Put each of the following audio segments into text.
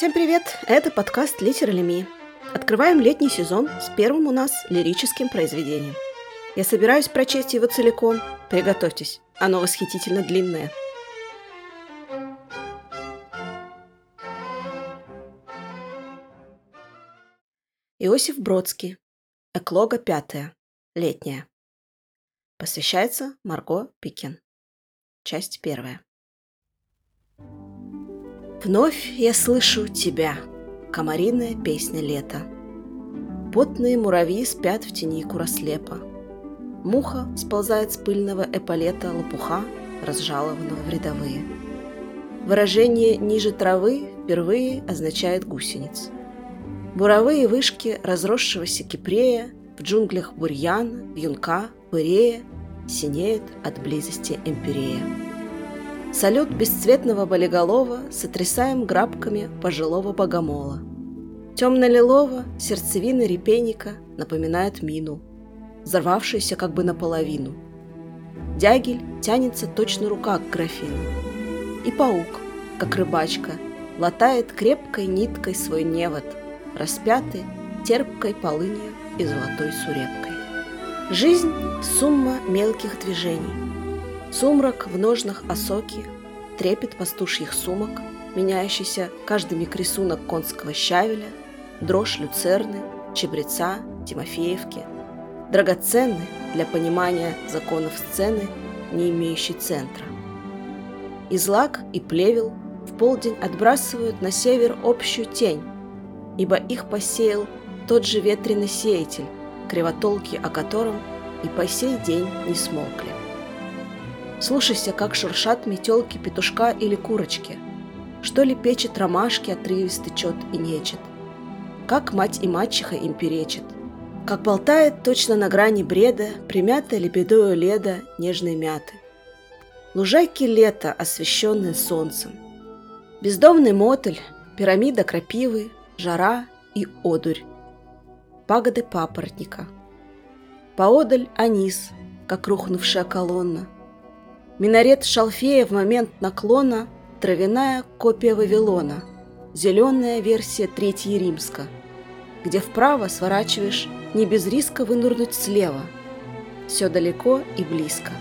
Всем привет! Это подкаст Литерали Открываем летний сезон с первым у нас лирическим произведением. Я собираюсь прочесть его целиком. Приготовьтесь, оно восхитительно длинное. Иосиф Бродский. Эклога пятая. Летняя. Посвящается Марго Пикин. Часть первая. Вновь я слышу тебя, комариная песня лета. Потные муравьи спят в тени курослепа. Муха сползает с пыльного эполета лопуха, разжалованного в рядовые. Выражение «ниже травы» впервые означает гусениц. Буровые вышки разросшегося кипрея в джунглях бурьян, вьюнка, пырея синеют от близости империя. Салют бесцветного болиголова сотрясаем грабками пожилого богомола. Темно-лилово сердцевины репейника напоминают мину, взорвавшуюся как бы наполовину. Дягель тянется точно рука к графину. И паук, как рыбачка, латает крепкой ниткой свой невод, распятый терпкой полынью и золотой сурепкой. Жизнь – сумма мелких движений – Сумрак в ножнах осоки, трепет пастушьих сумок, меняющийся каждый рисунок конского щавеля, дрожь люцерны, чебреца, тимофеевки, драгоценны для понимания законов сцены, не имеющей центра. Излак и плевел в полдень отбрасывают на север общую тень, ибо их посеял тот же ветреный сеятель, кривотолки о котором и по сей день не смолкли. Слушайся, как шуршат метелки петушка или курочки. Что ли печет ромашки отрывисто чет и нечет. Как мать и мачеха им перечит. Как болтает точно на грани бреда примятая лебедою леда нежной мяты. Лужайки лета, освещенные солнцем. Бездомный мотыль, пирамида крапивы, жара и одурь. Пагоды папоротника. Поодаль анис, как рухнувшая колонна – Минарет шалфея в момент наклона – травяная копия Вавилона, зеленая версия Третьей Римска, где вправо сворачиваешь не без риска вынурнуть слева. Все далеко и близко.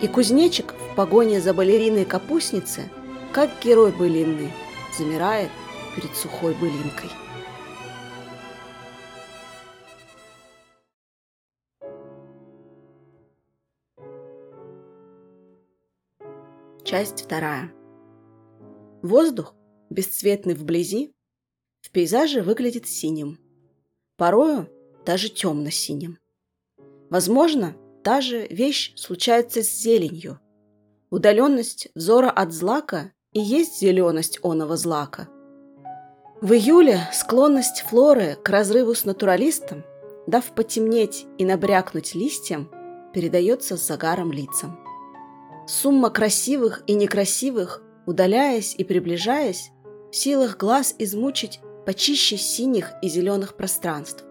И кузнечик в погоне за балериной капустницы, как герой былинный, замирает перед сухой былинкой. Часть вторая. Воздух, бесцветный вблизи, в пейзаже выглядит синим. Порою даже темно-синим. Возможно, та же вещь случается с зеленью. Удаленность взора от злака и есть зеленость оного злака. В июле склонность флоры к разрыву с натуралистом, дав потемнеть и набрякнуть листьям, передается с загаром лицам. Сумма красивых и некрасивых, удаляясь и приближаясь, в силах глаз измучить почище синих и зеленых пространств.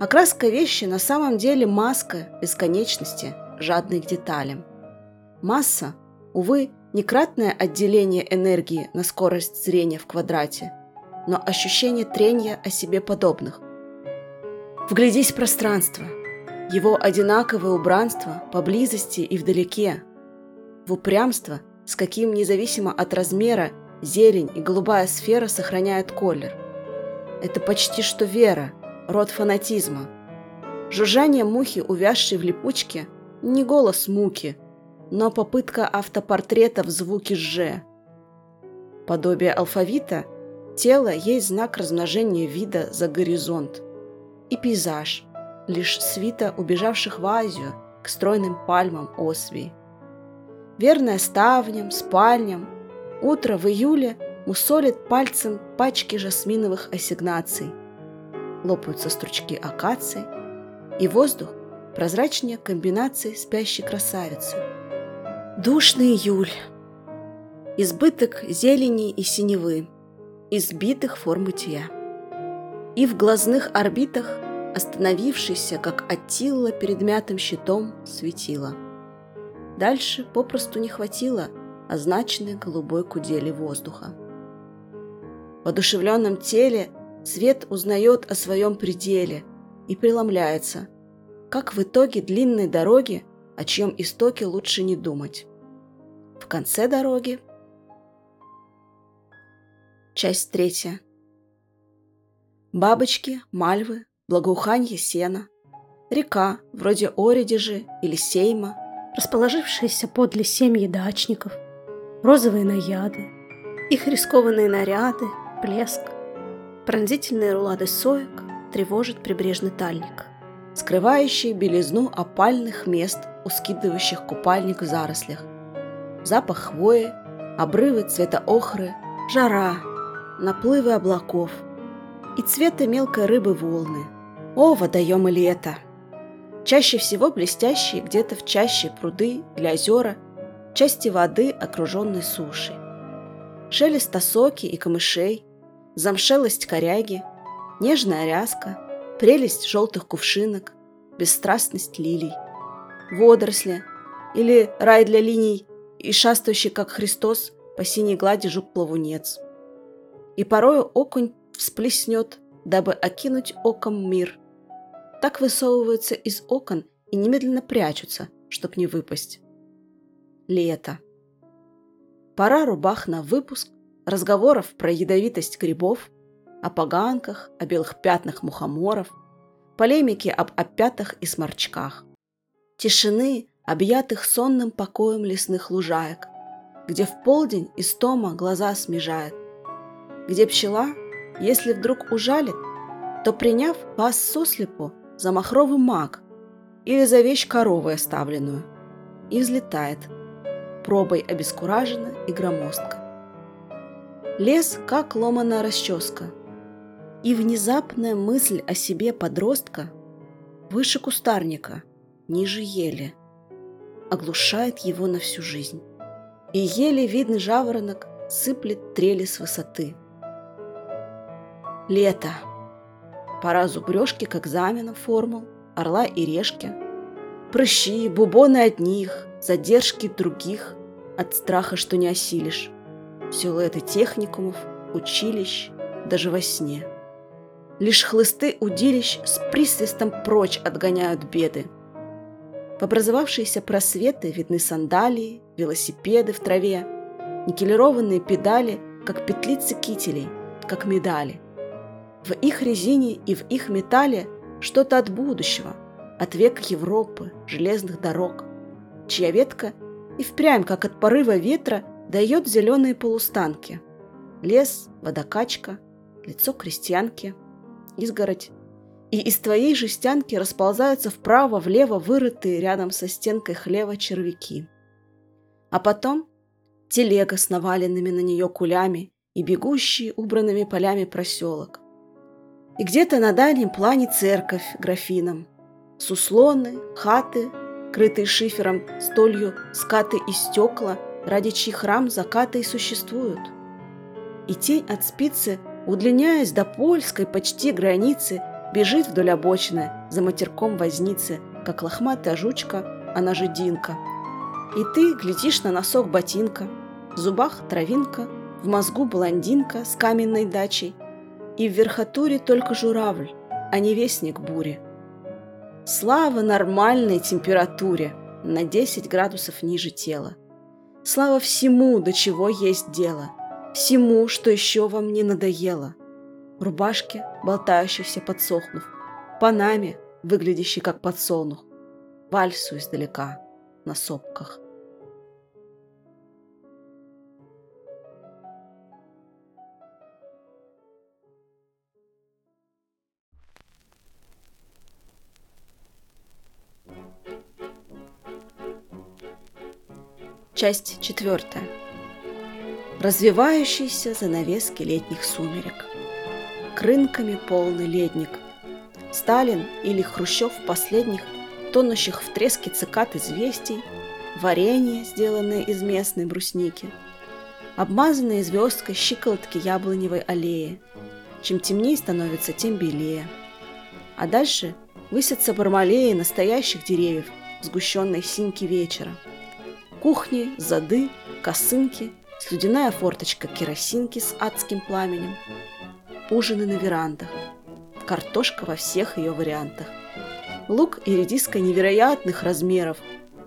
Окраска вещи на самом деле маска бесконечности, жадной к деталям. Масса, увы, не кратное отделение энергии на скорость зрения в квадрате, но ощущение трения о себе подобных. Вглядись в пространство, его одинаковое убранство поблизости и вдалеке – в упрямство, с каким независимо от размера зелень и голубая сфера сохраняют колер. Это почти что вера, род фанатизма. Жужжание мухи, увязшей в липучке, не голос муки, но попытка автопортрета в звуке «ж». Подобие алфавита – тело есть знак размножения вида за горизонт. И пейзаж – лишь свита убежавших в Азию к стройным пальмам Освии верная ставням, спальням. Утро в июле мусолит пальцем пачки жасминовых ассигнаций. Лопаются стручки акации, и воздух прозрачнее комбинации спящей красавицы. Душный июль. Избыток зелени и синевы, избитых форм бытия. И в глазных орбитах остановившийся, как Аттила перед мятым щитом, светило – Дальше попросту не хватило означенной голубой кудели воздуха. В одушевленном теле свет узнает о своем пределе и преломляется, как в итоге длинной дороги, о чьем истоке лучше не думать. В конце дороги Часть третья. Бабочки, мальвы, благоуханье сена, река, вроде Оридежи или Сейма, расположившиеся подле семьи дачников, розовые наяды, их рискованные наряды, блеск, пронзительные рулады соек тревожит прибрежный тальник, скрывающие белизну опальных мест, ускидывающих купальник в зарослях, запах хвои, обрывы цвета охры, жара, наплывы облаков и цвета мелкой рыбы волны. О, водоемы лета! Чаще всего блестящие где-то в чаще пруды или озера, части воды, окруженной сушей. Шелест осоки и камышей, замшелость коряги, нежная ряска, прелесть желтых кувшинок, бесстрастность лилий, водоросли или рай для линий и шастающий, как Христос, по синей глади жук-плавунец. И порою окунь всплеснет, дабы окинуть оком мир – так высовываются из окон и немедленно прячутся, чтоб не выпасть. Лето. Пора рубах на выпуск, разговоров про ядовитость грибов, о поганках, о белых пятнах мухоморов, полемики об опятах и сморчках. Тишины, объятых сонным покоем лесных лужаек, где в полдень истома глаза смежает, где пчела, если вдруг ужалит, то, приняв вас сослепу, за махровый маг или за вещь коровы оставленную, и взлетает, пробой обескуражена и громоздка. Лес, как ломаная расческа, и внезапная мысль о себе подростка выше кустарника, ниже ели, оглушает его на всю жизнь. И еле видный жаворонок сыплет трели с высоты. Лето. Пора зубрежки к экзаменам формул, орла и решки. Прыщи, бубоны одних, задержки других, от страха, что не осилишь. Силуэты техникумов, училищ, даже во сне. Лишь хлысты удилищ с присвистом прочь отгоняют беды. В образовавшиеся просветы видны сандалии, велосипеды в траве, никелированные педали, как петлицы кителей, как медали. В их резине и в их металле что-то от будущего, от века Европы, железных дорог, чья ветка и впрямь, как от порыва ветра, дает зеленые полустанки. Лес, водокачка, лицо крестьянки, изгородь. И из твоей жестянки расползаются вправо-влево вырытые рядом со стенкой хлева червяки. А потом телега с наваленными на нее кулями и бегущий убранными полями проселок. И где-то на дальнем плане церковь графином. Суслоны, хаты, крытые шифером, столью, скаты и стекла, ради чьих храм закаты и существуют. И тень от спицы, удлиняясь до польской почти границы, бежит вдоль обочины за матерком возницы, как лохматая жучка, она же Динка. И ты глядишь на носок ботинка, в зубах травинка, в мозгу блондинка с каменной дачей – и в верхотуре только журавль, а не вестник бури. Слава нормальной температуре на 10 градусов ниже тела. Слава всему, до чего есть дело, всему, что еще вам не надоело. Рубашке, болтающейся подсохнув, панаме, выглядящей как подсолнух, вальсу издалека на сопках. Часть четвертая. Развивающиеся занавески летних сумерек. Крынками полный ледник. Сталин или Хрущев последних, тонущих в треске цикад известий, варенье, сделанное из местной брусники, обмазанные звездкой щиколотки яблоневой аллеи. Чем темнее становится, тем белее. А дальше высятся бармалеи настоящих деревьев сгущенной синьке вечера – Кухни, зады, косынки, слюдяная форточка керосинки с адским пламенем, ужины на верандах, картошка во всех ее вариантах, лук и редиска невероятных размеров,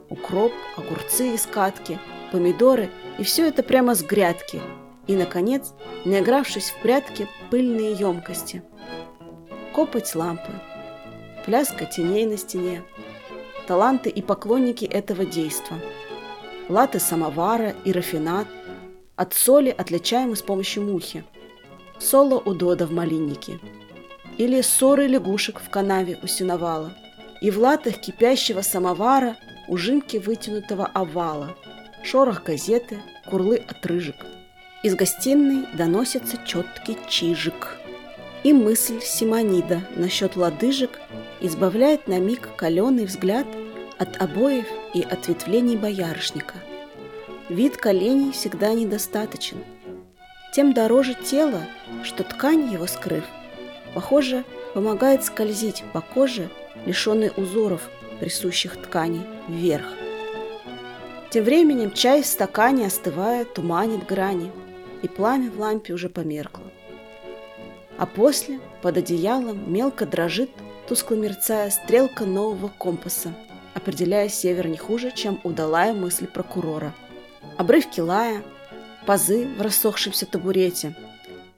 укроп, огурцы из катки, помидоры и все это прямо с грядки. И, наконец, не игравшись в прятки, пыльные емкости. Копоть лампы, пляска теней на стене, таланты и поклонники этого действа, латы самовара и рафинат, от соли отличаемы с помощью мухи, соло у Дода в малиннике, или ссоры лягушек в канаве у сеновала, и в латах кипящего самовара ужимки вытянутого овала, шорох газеты, курлы отрыжек. Из гостиной доносится четкий чижик. И мысль Симонида насчет лодыжек избавляет на миг каленый взгляд от обоев и ответвлений боярышника. Вид коленей всегда недостаточен. Тем дороже тело, что ткань его скрыв, похоже, помогает скользить по коже, лишенной узоров, присущих ткани, вверх. Тем временем чай в стакане, остывая, туманит грани, и пламя в лампе уже померкло. А после, под одеялом, мелко дрожит, тускло мерцая, стрелка нового компаса, определяя север не хуже, чем удалая мысль прокурора. Обрывки лая, пазы в рассохшемся табурете,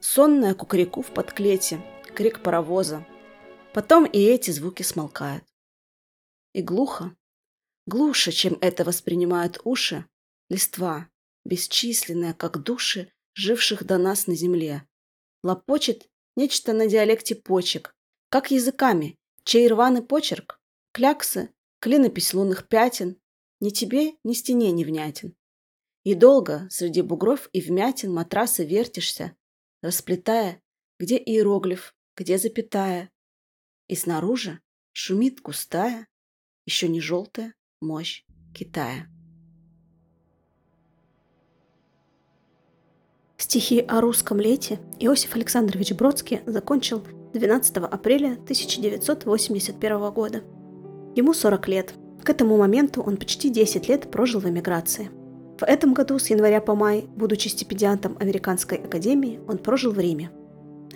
сонная кукареку в подклете, крик паровоза. Потом и эти звуки смолкают. И глухо, глуше, чем это воспринимают уши, листва, бесчисленная, как души, живших до нас на земле, лопочет нечто на диалекте почек, как языками, чей рваный почерк, кляксы, клинопись лунных пятен, ни тебе, ни стене не внятен. И долго среди бугров и вмятин матраса вертишься, расплетая, где иероглиф, где запятая. И снаружи шумит густая, еще не желтая мощь Китая. Стихи о русском лете Иосиф Александрович Бродский закончил 12 апреля 1981 года. Ему 40 лет. К этому моменту он почти 10 лет прожил в эмиграции. В этом году с января по май, будучи стипендиантом Американской академии, он прожил в Риме.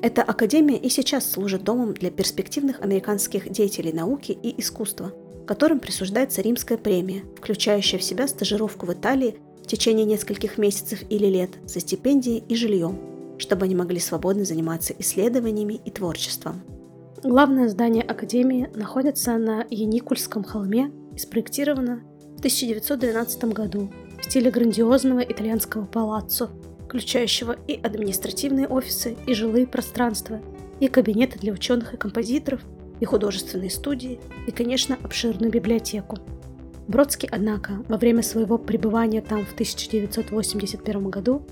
Эта академия и сейчас служит домом для перспективных американских деятелей науки и искусства – которым присуждается римская премия, включающая в себя стажировку в Италии в течение нескольких месяцев или лет со стипендией и жильем, чтобы они могли свободно заниматься исследованиями и творчеством. Главное здание Академии находится на Яникульском холме и спроектировано в 1912 году в стиле грандиозного итальянского палаццо, включающего и административные офисы, и жилые пространства, и кабинеты для ученых и композиторов, и художественные студии, и, конечно, обширную библиотеку. Бродский, однако, во время своего пребывания там в 1981 году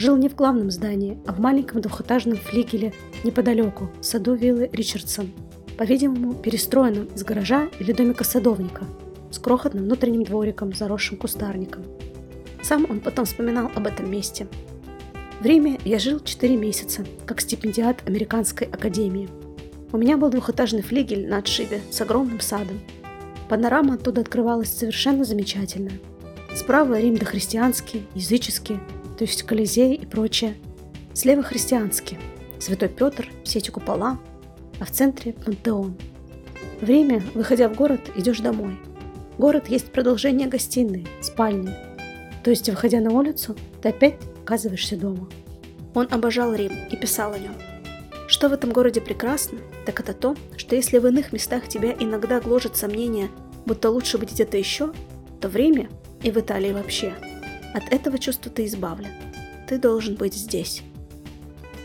жил не в главном здании, а в маленьком двухэтажном флигеле неподалеку, в саду виллы Ричардсон, по-видимому, перестроенном из гаража или домика садовника, с крохотным внутренним двориком, заросшим кустарником. Сам он потом вспоминал об этом месте. В Риме я жил 4 месяца, как стипендиат Американской академии – у меня был двухэтажный флигель на отшибе с огромным садом. Панорама оттуда открывалась совершенно замечательная. Справа Рим дохристианский, языческий, то есть Колизей и прочее. Слева христианский, Святой Петр, все эти купола, а в центре Пантеон. Время, выходя в город, идешь домой. Город есть продолжение гостиной, спальни. То есть, выходя на улицу, ты опять оказываешься дома. Он обожал Рим и писал о нем – что в этом городе прекрасно, так это то, что если в иных местах тебя иногда гложет сомнение, будто лучше быть где-то еще, то время, и в Италии вообще, от этого чувства ты избавлен. Ты должен быть здесь.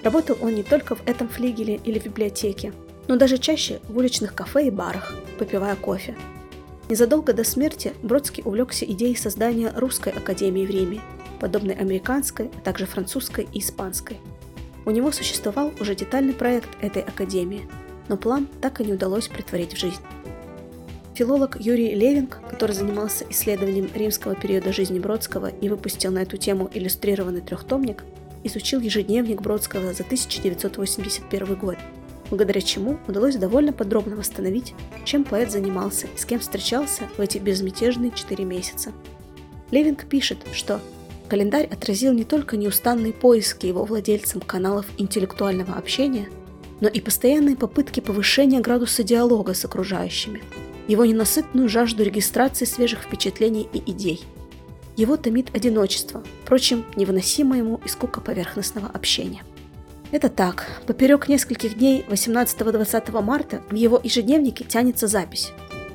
Работал он не только в этом флигеле или в библиотеке, но даже чаще в уличных кафе и барах, попивая кофе. Незадолго до смерти Бродский увлекся идеей создания русской академии в Риме, подобной американской, а также французской и испанской – у него существовал уже детальный проект этой академии, но план так и не удалось притворить в жизнь. Филолог Юрий Левинг, который занимался исследованием римского периода жизни Бродского и выпустил на эту тему иллюстрированный трехтомник, изучил ежедневник Бродского за 1981 год, благодаря чему удалось довольно подробно восстановить, чем поэт занимался и с кем встречался в эти безмятежные четыре месяца. Левинг пишет, что Календарь отразил не только неустанные поиски его владельцам каналов интеллектуального общения, но и постоянные попытки повышения градуса диалога с окружающими, его ненасытную жажду регистрации свежих впечатлений и идей. Его томит одиночество, впрочем, невыносимо ему и скука поверхностного общения. Это так. Поперек нескольких дней 18-20 марта в его ежедневнике тянется запись.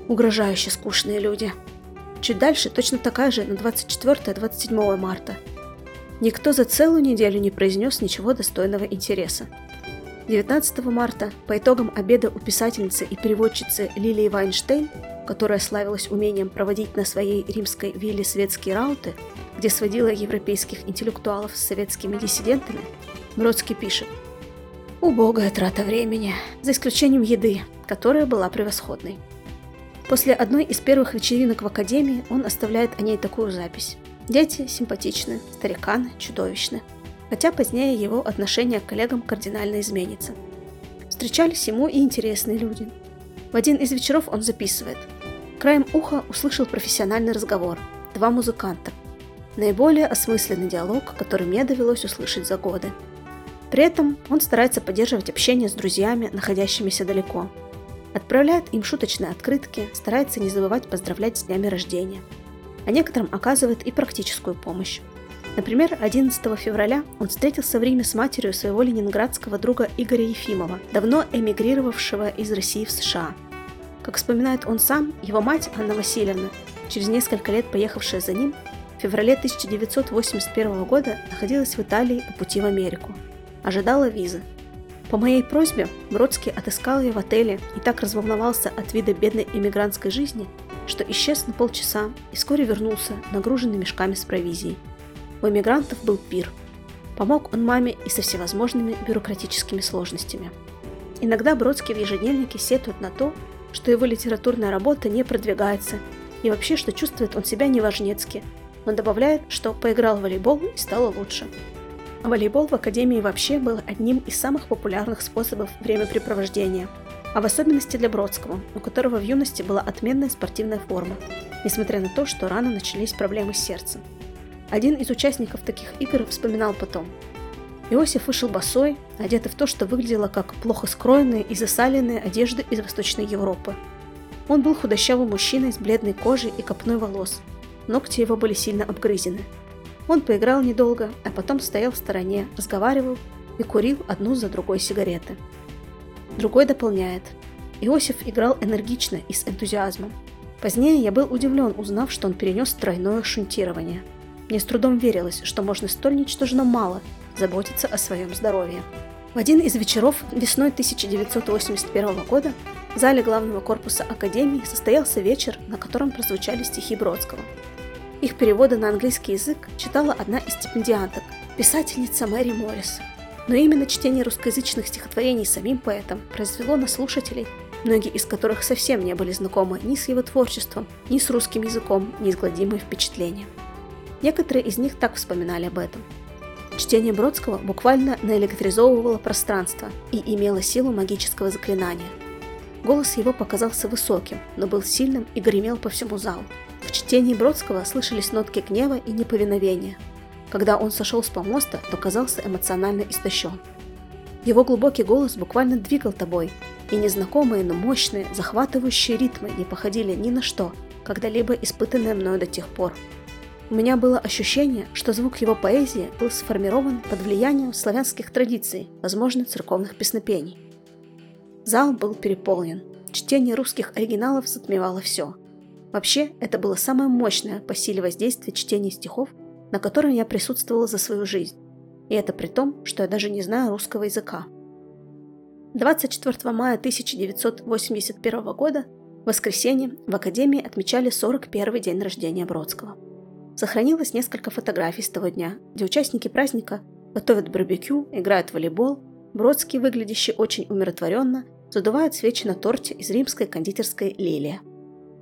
Угрожающе скучные люди. Чуть дальше точно такая же на 24-27 марта. Никто за целую неделю не произнес ничего достойного интереса. 19 марта, по итогам обеда у писательницы и переводчицы Лилии Вайнштейн, которая славилась умением проводить на своей римской вилле светские рауты, где сводила европейских интеллектуалов с советскими диссидентами, Бродский пишет «Убогая трата времени, за исключением еды, которая была превосходной». После одной из первых вечеринок в академии он оставляет о ней такую запись. Дети симпатичны, стариканы чудовищны. Хотя позднее его отношение к коллегам кардинально изменится. Встречались ему и интересные люди. В один из вечеров он записывает. Краем уха услышал профессиональный разговор. Два музыканта. Наиболее осмысленный диалог, который мне довелось услышать за годы. При этом он старается поддерживать общение с друзьями, находящимися далеко, Отправляет им шуточные открытки, старается не забывать поздравлять с днями рождения. А некоторым оказывает и практическую помощь. Например, 11 февраля он встретился в Риме с матерью своего ленинградского друга Игоря Ефимова, давно эмигрировавшего из России в США. Как вспоминает он сам, его мать Анна Васильевна, через несколько лет поехавшая за ним, в феврале 1981 года находилась в Италии по пути в Америку. Ожидала визы, по моей просьбе Бродский отыскал ее в отеле и так разволновался от вида бедной иммигрантской жизни, что исчез на полчаса и вскоре вернулся, нагруженный мешками с провизией. У иммигрантов был пир. Помог он маме и со всевозможными бюрократическими сложностями. Иногда Бродский в ежедневнике сетует на то, что его литературная работа не продвигается, и вообще, что чувствует он себя неважнецки. Он добавляет, что поиграл в волейбол и стало лучше. Волейбол в Академии вообще был одним из самых популярных способов времяпрепровождения, а в особенности для Бродского, у которого в юности была отменная спортивная форма, несмотря на то, что рано начались проблемы с сердцем. Один из участников таких игр вспоминал потом. Иосиф вышел босой, одетый в то, что выглядело как плохо скроенные и засаленные одежды из Восточной Европы. Он был худощавым мужчиной с бледной кожей и копной волос. Ногти его были сильно обгрызены – он поиграл недолго, а потом стоял в стороне, разговаривал и курил одну за другой сигареты. Другой дополняет. Иосиф играл энергично и с энтузиазмом. Позднее я был удивлен, узнав, что он перенес тройное шунтирование. Мне с трудом верилось, что можно столь ничтожно мало заботиться о своем здоровье. В один из вечеров весной 1981 года в зале главного корпуса Академии состоялся вечер, на котором прозвучали стихи Бродского – их переводы на английский язык читала одна из стипендианток, писательница Мэри Моррис. Но именно чтение русскоязычных стихотворений самим поэтом произвело на слушателей, многие из которых совсем не были знакомы ни с его творчеством, ни с русским языком, неизгладимые впечатления. Некоторые из них так вспоминали об этом. Чтение Бродского буквально наэлектризовывало пространство и имело силу магического заклинания. Голос его показался высоким, но был сильным и гремел по всему залу. В чтении Бродского слышались нотки гнева и неповиновения. Когда он сошел с помоста, то казался эмоционально истощен. Его глубокий голос буквально двигал тобой, и незнакомые, но мощные, захватывающие ритмы не походили ни на что, когда-либо испытанное мною до тех пор. У меня было ощущение, что звук его поэзии был сформирован под влиянием славянских традиций, возможно, церковных песнопений. Зал был переполнен. Чтение русских оригиналов затмевало все – Вообще, это было самое мощное по силе воздействия чтения стихов, на котором я присутствовала за свою жизнь. И это при том, что я даже не знаю русского языка. 24 мая 1981 года, в воскресенье, в Академии отмечали 41 день рождения Бродского. Сохранилось несколько фотографий с того дня, где участники праздника готовят барбекю, играют в волейбол, Бродский, выглядящий очень умиротворенно, задувает свечи на торте из римской кондитерской «Лилия».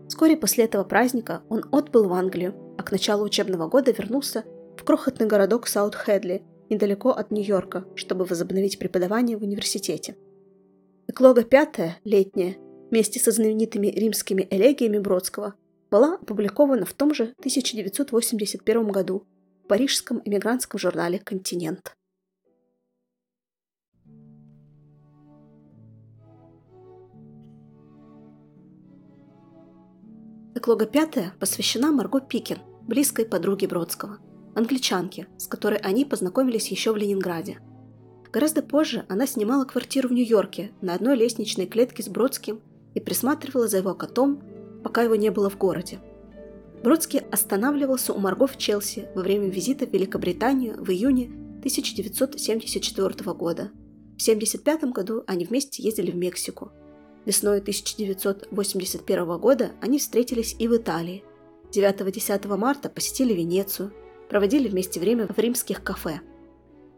Вскоре после этого праздника он отбыл в Англию, а к началу учебного года вернулся в крохотный городок Саут-Хедли, недалеко от Нью-Йорка, чтобы возобновить преподавание в университете. Эклога пятая, летняя, вместе со знаменитыми римскими элегиями Бродского, была опубликована в том же 1981 году парижском эмигрантском журнале «Континент». Эклога пятая посвящена Марго Пикин, близкой подруге Бродского, англичанке, с которой они познакомились еще в Ленинграде. Гораздо позже она снимала квартиру в Нью-Йорке на одной лестничной клетке с Бродским и присматривала за его котом, пока его не было в городе. Бродский останавливался у Марго в Челси во время визита в Великобританию в июне 1974 года. В 1975 году они вместе ездили в Мексику – Весной 1981 года они встретились и в Италии. 9-10 марта посетили Венецию, проводили вместе время в римских кафе.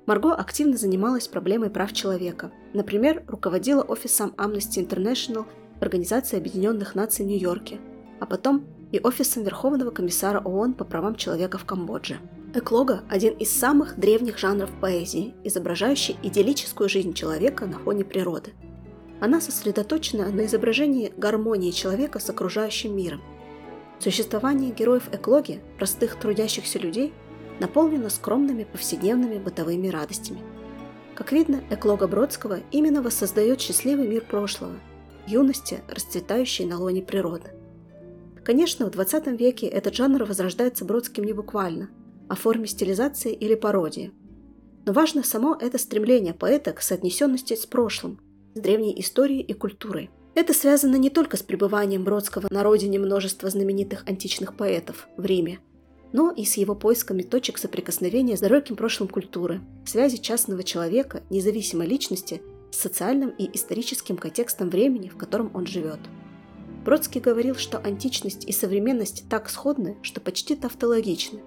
Марго активно занималась проблемой прав человека. Например, руководила офисом Amnesty International Организации Объединенных Наций в Нью-Йорке, а потом и офисом Верховного комиссара ООН по правам человека в Камбодже. Эклога – один из самых древних жанров поэзии, изображающий идиллическую жизнь человека на фоне природы – она сосредоточена на изображении гармонии человека с окружающим миром. Существование героев эклоги, простых трудящихся людей, наполнено скромными повседневными бытовыми радостями. Как видно, эклога Бродского именно воссоздает счастливый мир прошлого, юности, расцветающей на лоне природы. Конечно, в 20 веке этот жанр возрождается Бродским не буквально, а в форме стилизации или пародии. Но важно само это стремление поэта к соотнесенности с прошлым – с древней историей и культурой. Это связано не только с пребыванием Бродского на родине множества знаменитых античных поэтов в Риме, но и с его поисками точек соприкосновения с далеким прошлым культуры, связи частного человека, независимой личности с социальным и историческим контекстом времени, в котором он живет. Бродский говорил, что античность и современность так сходны, что почти тавтологичны.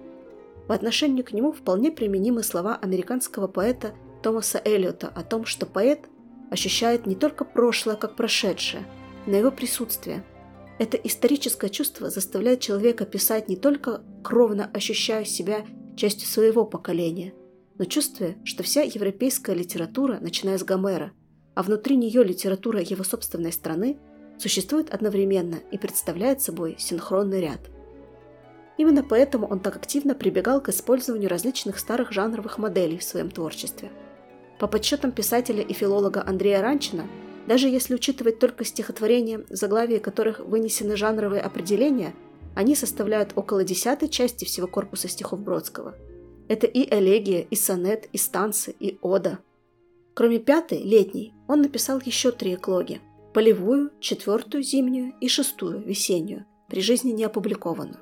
В отношении к нему вполне применимы слова американского поэта Томаса Эллиота о том, что поэт ощущает не только прошлое как прошедшее, но и его присутствие. Это историческое чувство заставляет человека писать не только кровно ощущая себя частью своего поколения, но чувствуя, что вся европейская литература, начиная с Гомера, а внутри нее литература его собственной страны, существует одновременно и представляет собой синхронный ряд. Именно поэтому он так активно прибегал к использованию различных старых жанровых моделей в своем творчестве – по подсчетам писателя и филолога Андрея Ранчина, даже если учитывать только стихотворения, в заглавии которых вынесены жанровые определения, они составляют около десятой части всего корпуса стихов Бродского. Это и элегия, и сонет, и станцы, и ода. Кроме пятой, летней, он написал еще три эклоги – полевую, четвертую зимнюю и шестую весеннюю, при жизни не опубликованную.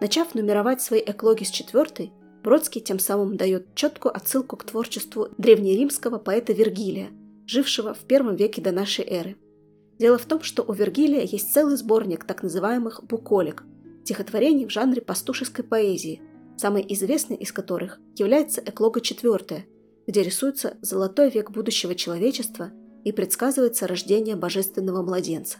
Начав нумеровать свои эклоги с четвертой, Бродский тем самым дает четкую отсылку к творчеству древнеримского поэта Вергилия, жившего в первом веке до нашей эры. Дело в том, что у Вергилия есть целый сборник так называемых «буколик» – стихотворений в жанре пастушеской поэзии, самый известный из которых является «Эклога IV», где рисуется золотой век будущего человечества и предсказывается рождение божественного младенца.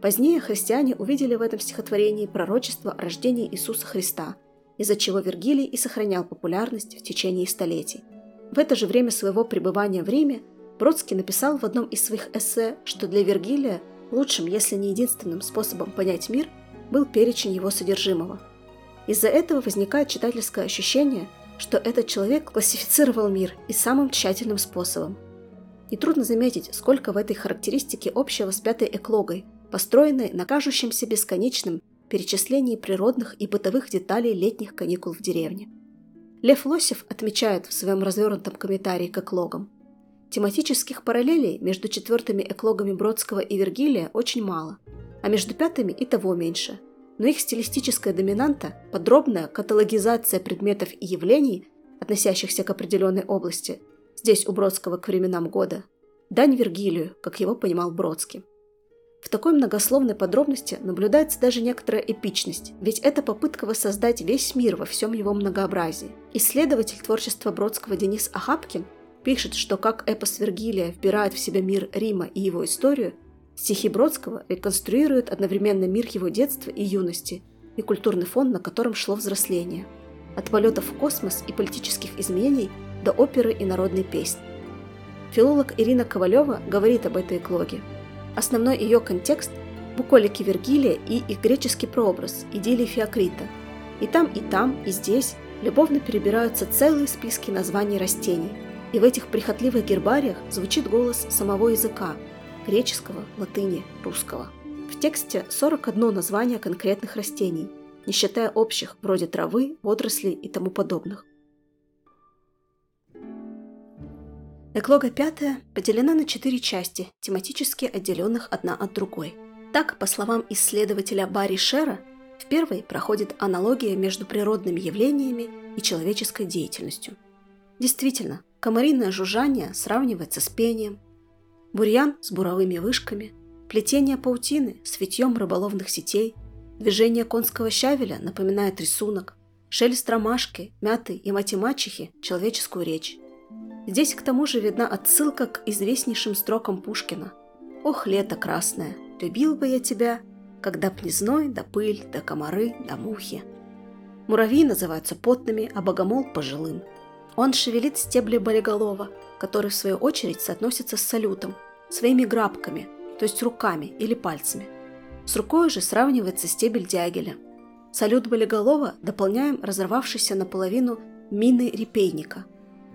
Позднее христиане увидели в этом стихотворении пророчество о рождении Иисуса Христа – из-за чего Вергилий и сохранял популярность в течение столетий. В это же время своего пребывания в Риме Бродский написал в одном из своих эссе, что для Вергилия лучшим, если не единственным способом понять мир был перечень его содержимого. Из-за этого возникает читательское ощущение, что этот человек классифицировал мир и самым тщательным способом. И трудно заметить, сколько в этой характеристике общего с пятой эклогой, построенной на кажущемся бесконечным перечислении природных и бытовых деталей летних каникул в деревне. Лев Лосев отмечает в своем развернутом комментарии к эклогам. Тематических параллелей между четвертыми эклогами Бродского и Вергилия очень мало, а между пятыми и того меньше. Но их стилистическая доминанта, подробная каталогизация предметов и явлений, относящихся к определенной области, здесь у Бродского к временам года, дань Вергилию, как его понимал Бродский. В такой многословной подробности наблюдается даже некоторая эпичность, ведь это попытка воссоздать весь мир во всем его многообразии. Исследователь творчества Бродского Денис Ахапкин пишет, что как эпос Вергилия вбирает в себя мир Рима и его историю, стихи Бродского реконструируют одновременно мир его детства и юности и культурный фон, на котором шло взросление. От полетов в космос и политических изменений до оперы и народной песни. Филолог Ирина Ковалева говорит об этой эклоге – Основной ее контекст – буколики Вергилия и их греческий прообраз – идиллии Феокрита. И там, и там, и здесь любовно перебираются целые списки названий растений, и в этих прихотливых гербариях звучит голос самого языка – греческого, латыни, русского. В тексте 41 название конкретных растений, не считая общих, вроде травы, водорослей и тому подобных. Эклога пятая поделена на четыре части, тематически отделенных одна от другой. Так, по словам исследователя Барри Шера, в первой проходит аналогия между природными явлениями и человеческой деятельностью. Действительно, комариное жужжание сравнивается с пением, бурьян с буровыми вышками, плетение паутины с витьем рыболовных сетей, движение конского щавеля напоминает рисунок, шелест ромашки, мяты и мати-мачехи – человеческую речь. Здесь к тому же видна отсылка к известнейшим строкам Пушкина. «Ох, лето красное, любил бы я тебя, когда б не зной, да пыль, да комары, да мухи». Муравьи называются потными, а богомол – пожилым. Он шевелит стебли болиголова, который в свою очередь соотносится с салютом, своими грабками, то есть руками или пальцами. С рукой же сравнивается стебель дягеля. Салют болиголова дополняем разорвавшийся наполовину мины репейника –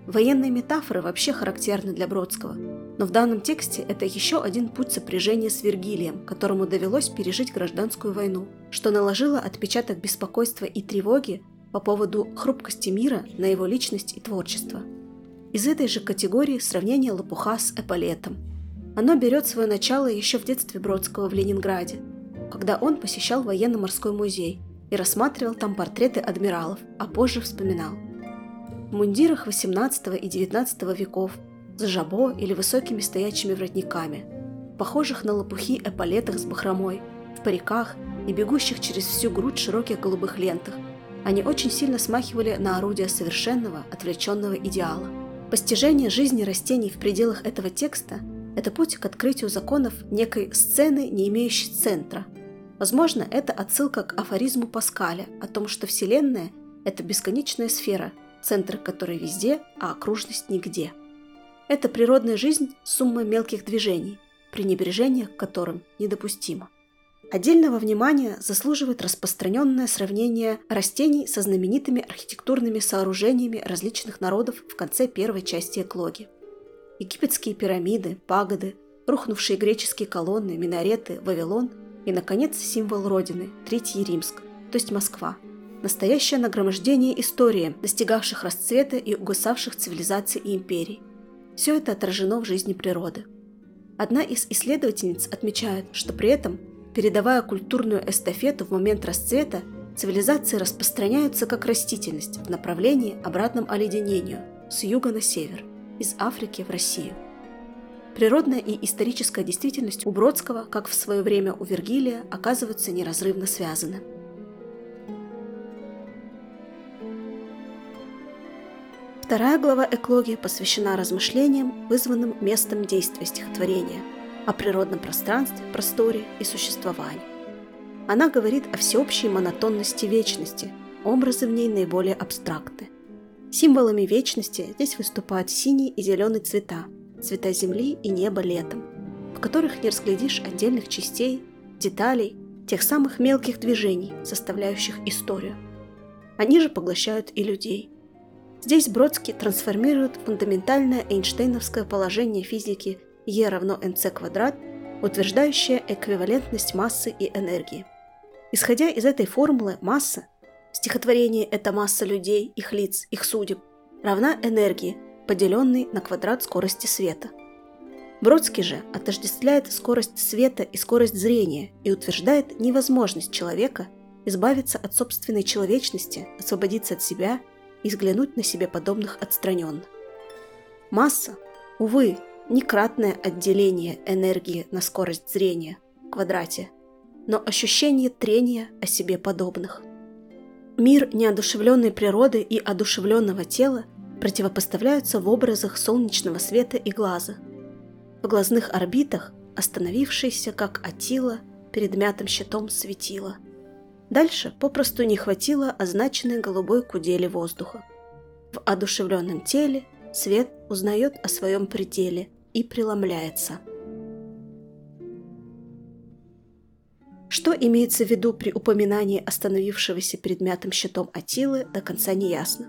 Военные метафоры вообще характерны для Бродского, но в данном тексте это еще один путь сопряжения с Вергилием, которому довелось пережить гражданскую войну, что наложило отпечаток беспокойства и тревоги по поводу хрупкости мира на его личность и творчество. Из этой же категории сравнение Лопуха с Эполетом. Оно берет свое начало еще в детстве Бродского в Ленинграде, когда он посещал военно-морской музей и рассматривал там портреты адмиралов, а позже вспоминал – в мундирах XVIII и XIX веков, с жабо или высокими стоячими воротниками, похожих на лопухи эполетах с бахромой, в париках и бегущих через всю грудь широких голубых лентах. Они очень сильно смахивали на орудие совершенного, отвлеченного идеала. Постижение жизни растений в пределах этого текста – это путь к открытию законов некой сцены, не имеющей центра. Возможно, это отсылка к афоризму Паскаля о том, что Вселенная – это бесконечная сфера – центр которой везде, а окружность нигде. Это природная жизнь – сумма мелких движений, пренебрежение к которым недопустимо. Отдельного внимания заслуживает распространенное сравнение растений со знаменитыми архитектурными сооружениями различных народов в конце первой части эклоги. Египетские пирамиды, пагоды, рухнувшие греческие колонны, минареты, Вавилон и, наконец, символ Родины – Третий Римск, то есть Москва – настоящее нагромождение истории, достигавших расцвета и угасавших цивилизаций и империй. Все это отражено в жизни природы. Одна из исследовательниц отмечает, что при этом, передавая культурную эстафету в момент расцвета, цивилизации распространяются как растительность в направлении обратном оледенению с юга на север, из Африки в Россию. Природная и историческая действительность у Бродского, как в свое время у Вергилия, оказываются неразрывно связаны. Вторая глава эклогии посвящена размышлениям, вызванным местом действия стихотворения, о природном пространстве, просторе и существовании. Она говорит о всеобщей монотонности вечности, образы в ней наиболее абстрактны. Символами вечности здесь выступают синий и зеленый цвета, цвета земли и неба летом, в которых не разглядишь отдельных частей, деталей, тех самых мелких движений, составляющих историю. Они же поглощают и людей – Здесь Бродский трансформирует фундаментальное эйнштейновское положение физики E равно mc квадрат, утверждающее эквивалентность массы и энергии. Исходя из этой формулы, масса, стихотворение – это масса людей, их лиц, их судеб, равна энергии, поделенной на квадрат скорости света. Бродский же отождествляет скорость света и скорость зрения и утверждает невозможность человека избавиться от собственной человечности, освободиться от себя – и взглянуть на себе подобных отстраненно. Масса, увы, не кратное отделение энергии на скорость зрения в квадрате, но ощущение трения о себе подобных. Мир неодушевленной природы и одушевленного тела противопоставляются в образах солнечного света и глаза. В глазных орбитах остановившийся, как Атила, перед мятым щитом светила – Дальше попросту не хватило означенной голубой кудели воздуха. В одушевленном теле свет узнает о своем пределе и преломляется. Что имеется в виду при упоминании остановившегося перед мятым щитом Атилы, до конца не ясно.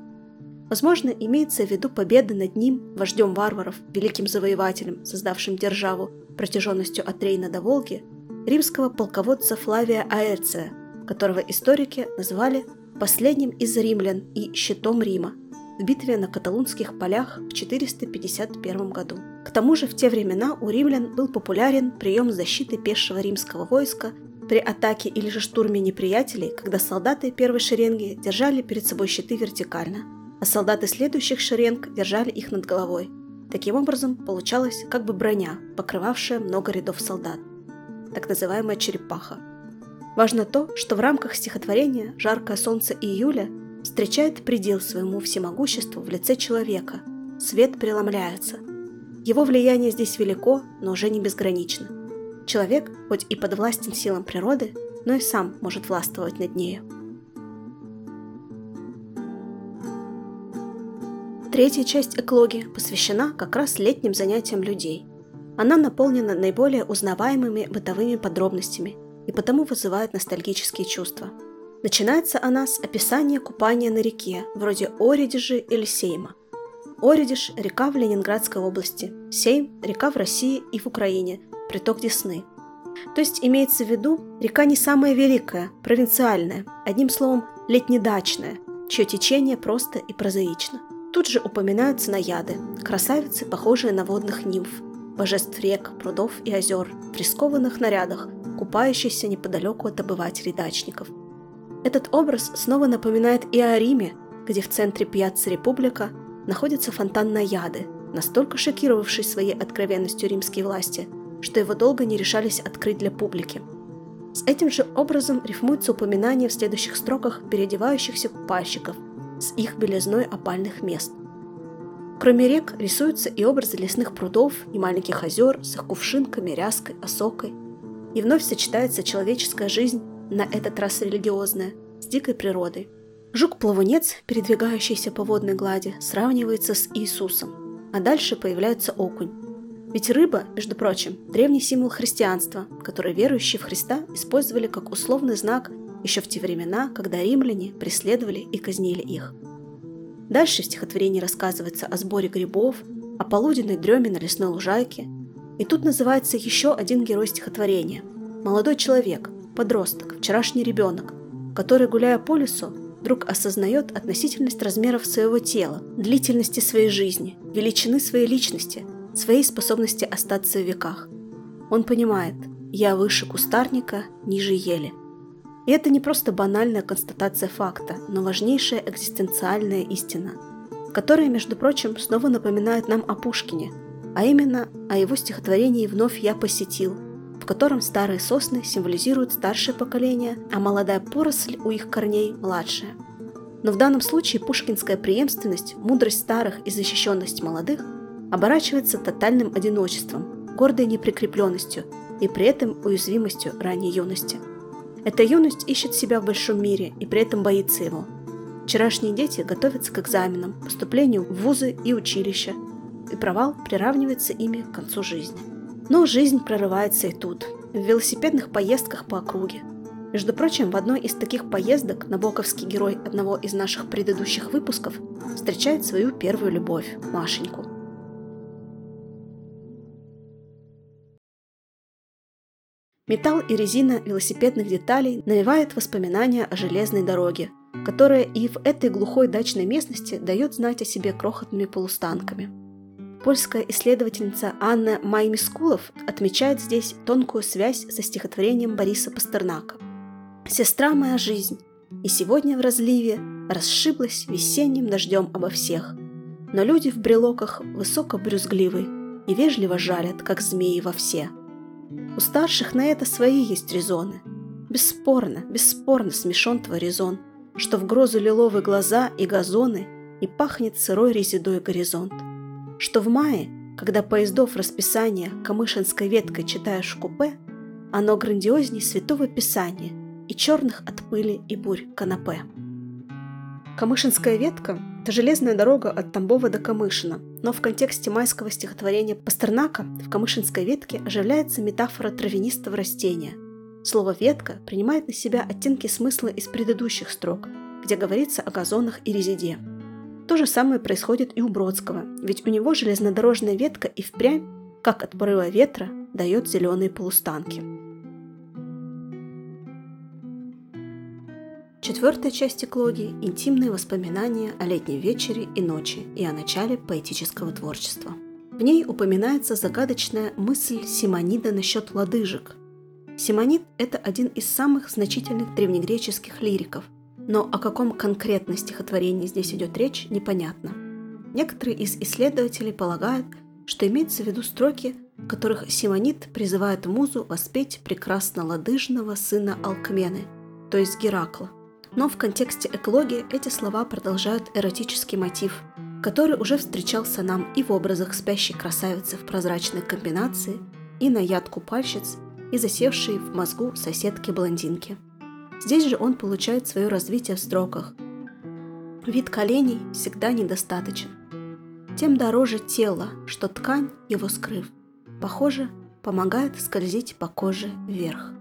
Возможно, имеется в виду победа над ним, вождем варваров, великим завоевателем, создавшим державу протяженностью от Рейна до Волги, римского полководца Флавия Аэция, которого историки назвали последним из римлян и щитом Рима в битве на Каталунских полях в 451 году. К тому же в те времена у римлян был популярен прием защиты пешего римского войска при атаке или же штурме неприятелей, когда солдаты первой шеренги держали перед собой щиты вертикально, а солдаты следующих шеренг держали их над головой. Таким образом, получалась как бы броня, покрывавшая много рядов солдат, так называемая черепаха. Важно то, что в рамках стихотворения «Жаркое солнце июля» встречает предел своему всемогуществу в лице человека. Свет преломляется. Его влияние здесь велико, но уже не безгранично. Человек, хоть и подвластен силам природы, но и сам может властвовать над нею. Третья часть эклоги посвящена как раз летним занятиям людей. Она наполнена наиболее узнаваемыми бытовыми подробностями и потому вызывает ностальгические чувства. Начинается она с описания купания на реке, вроде Оридижи или Сейма. Оридиш – река в Ленинградской области, Сейм – река в России и в Украине, приток Десны. То есть имеется в виду река не самая великая, провинциальная, одним словом, летнедачная, чье течение просто и прозаично. Тут же упоминаются наяды, красавицы, похожие на водных нимф, божеств рек, прудов и озер, в рискованных нарядах, купающихся неподалеку от обывателей дачников. Этот образ снова напоминает и о Риме, где в центре Пьяцца Република находится фонтан Наяды, настолько шокировавший своей откровенностью римские власти – что его долго не решались открыть для публики. С этим же образом рифмуется упоминание в следующих строках переодевающихся купальщиков с их белизной опальных мест. Кроме рек рисуются и образы лесных прудов и маленьких озер с их кувшинками, ряской, осокой. И вновь сочетается человеческая жизнь, на этот раз религиозная, с дикой природой. Жук-плавунец, передвигающийся по водной глади, сравнивается с Иисусом, а дальше появляется окунь, ведь рыба, между прочим, древний символ христианства, который верующие в Христа использовали как условный знак еще в те времена, когда римляне преследовали и казнили их. Дальше в стихотворении рассказывается о сборе грибов, о полуденной дреме на лесной лужайке. И тут называется еще один герой стихотворения – молодой человек, подросток, вчерашний ребенок, который, гуляя по лесу, вдруг осознает относительность размеров своего тела, длительности своей жизни, величины своей личности – своей способности остаться в веках. Он понимает, я выше кустарника, ниже ели. И это не просто банальная констатация факта, но важнейшая экзистенциальная истина, которая, между прочим, снова напоминает нам о Пушкине, а именно о его стихотворении «Вновь я посетил», котором старые сосны символизируют старшее поколение, а молодая поросль у их корней – младшая. Но в данном случае пушкинская преемственность, мудрость старых и защищенность молодых – оборачивается тотальным одиночеством, гордой неприкрепленностью и при этом уязвимостью ранней юности. Эта юность ищет себя в большом мире и при этом боится его. Вчерашние дети готовятся к экзаменам, поступлению в вузы и училища, и провал приравнивается ими к концу жизни. Но жизнь прорывается и тут, в велосипедных поездках по округе. Между прочим, в одной из таких поездок набоковский герой одного из наших предыдущих выпусков встречает свою первую любовь – Машеньку – Металл и резина велосипедных деталей навевает воспоминания о железной дороге, которая и в этой глухой дачной местности дает знать о себе крохотными полустанками. Польская исследовательница Анна Маймискулов отмечает здесь тонкую связь со стихотворением Бориса Пастернака. «Сестра моя жизнь, и сегодня в разливе расшиблась весенним дождем обо всех, но люди в брелоках высоко брюзгливы и вежливо жалят, как змеи во все». У старших на это свои есть резоны. Бесспорно, бесспорно смешон твой резон, что в грозу лиловые глаза и газоны и пахнет сырой резидой горизонт. Что в мае, когда поездов расписание камышинской веткой читаешь в купе, оно грандиозней святого писания и черных от пыли и бурь канапе. Камышинская ветка – это железная дорога от Тамбова до Камышина, но в контексте майского стихотворения Пастернака в Камышинской ветке оживляется метафора травянистого растения, Слово «ветка» принимает на себя оттенки смысла из предыдущих строк, где говорится о газонах и резиде. То же самое происходит и у Бродского, ведь у него железнодорожная ветка и впрямь, как от порыва ветра, дает зеленые полустанки. Четвертая часть эклогии – интимные воспоминания о летней вечере и ночи и о начале поэтического творчества. В ней упоминается загадочная мысль Симонида насчет лодыжек. Симонид – это один из самых значительных древнегреческих лириков, но о каком конкретно стихотворении здесь идет речь, непонятно. Некоторые из исследователей полагают, что имеется в виду строки, в которых Симонид призывает музу воспеть прекрасно лодыжного сына Алкмены, то есть Геракла, но в контексте экологии эти слова продолжают эротический мотив, который уже встречался нам и в образах спящей красавицы в прозрачной комбинации, и на яд купальщиц, и засевшей в мозгу соседки-блондинки. Здесь же он получает свое развитие в строках. Вид коленей всегда недостаточен. Тем дороже тело, что ткань, его скрыв, похоже, помогает скользить по коже вверх.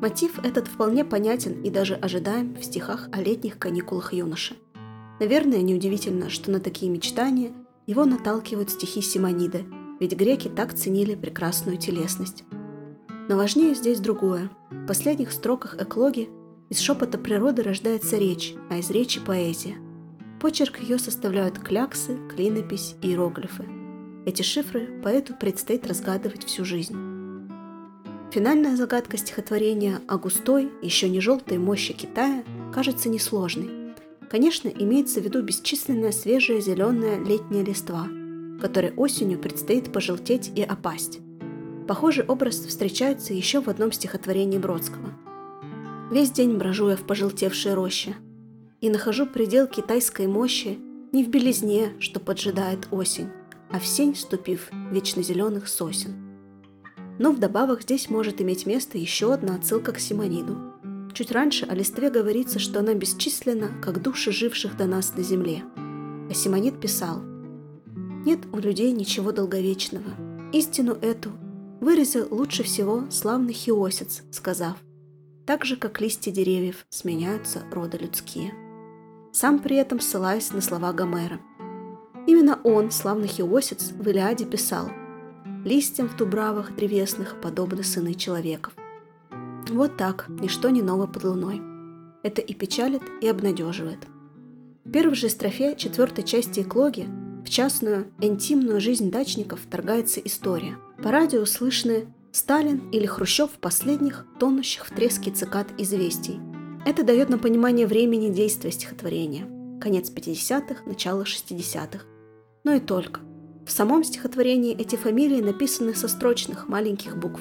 Мотив этот вполне понятен и даже ожидаем в стихах о летних каникулах юноши. Наверное, неудивительно, что на такие мечтания его наталкивают стихи Симониды, ведь греки так ценили прекрасную телесность. Но важнее здесь другое. В последних строках эклоги из шепота природы рождается речь, а из речи поэзия. Почерк ее составляют кляксы, клинопись и иероглифы. Эти шифры поэту предстоит разгадывать всю жизнь. Финальная загадка стихотворения о густой, еще не желтой мощи Китая кажется несложной. Конечно, имеется в виду бесчисленная свежая зеленая летняя листва, которой осенью предстоит пожелтеть и опасть. Похожий образ встречается еще в одном стихотворении Бродского. «Весь день брожу я в пожелтевшей роще и нахожу предел китайской мощи не в белизне, что поджидает осень, а в сень ступив вечно зеленых сосен». Но вдобавок здесь может иметь место еще одна отсылка к Симониду. Чуть раньше о листве говорится, что она бесчисленна, как души живших до нас на земле. А Симонид писал «Нет у людей ничего долговечного. Истину эту выразил лучше всего славный Хиосец, сказав «Так же, как листья деревьев, сменяются роды людские». Сам при этом ссылаясь на слова Гомера. Именно он, славный Хиосец, в Илиаде писал – листьям в дубравах древесных подобны сыны человеков. Вот так, ничто не ново под луной. Это и печалит, и обнадеживает. В первой же строфе четвертой части эклоги в частную, интимную жизнь дачников вторгается история. По радио слышны Сталин или Хрущев в последних, тонущих в треске цикад известий. Это дает нам понимание времени действия стихотворения. Конец 50-х, начало 60-х. Но и только. В самом стихотворении эти фамилии написаны со строчных маленьких букв.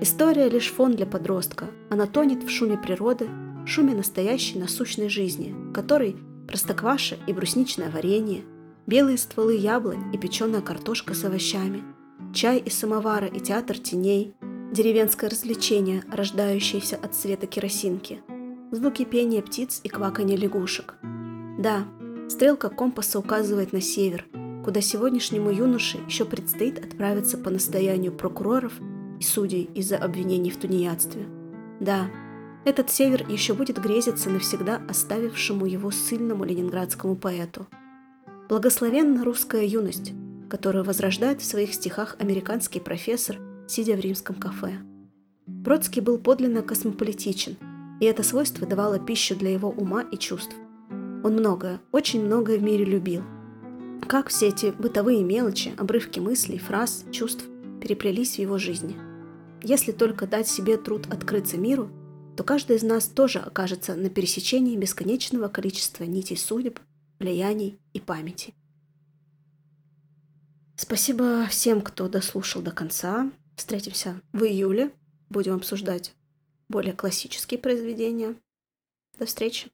История лишь фон для подростка, она тонет в шуме природы, шуме настоящей насущной жизни, которой простокваша и брусничное варенье, белые стволы яблонь и печеная картошка с овощами, чай из самовара и театр теней, деревенское развлечение, рождающееся от света керосинки, звуки пения птиц и кваканье лягушек. Да, стрелка компаса указывает на север – куда сегодняшнему юноше еще предстоит отправиться по настоянию прокуроров и судей из-за обвинений в тунеядстве. Да, этот север еще будет грезиться навсегда оставившему его сильному ленинградскому поэту. Благословенна русская юность, которую возрождает в своих стихах американский профессор, сидя в римском кафе. Бродский был подлинно космополитичен, и это свойство давало пищу для его ума и чувств. Он многое, очень многое в мире любил – как все эти бытовые мелочи, обрывки мыслей, фраз, чувств переплелись в его жизни. Если только дать себе труд открыться миру, то каждый из нас тоже окажется на пересечении бесконечного количества нитей судеб, влияний и памяти. Спасибо всем, кто дослушал до конца. Встретимся в июле. Будем обсуждать более классические произведения. До встречи.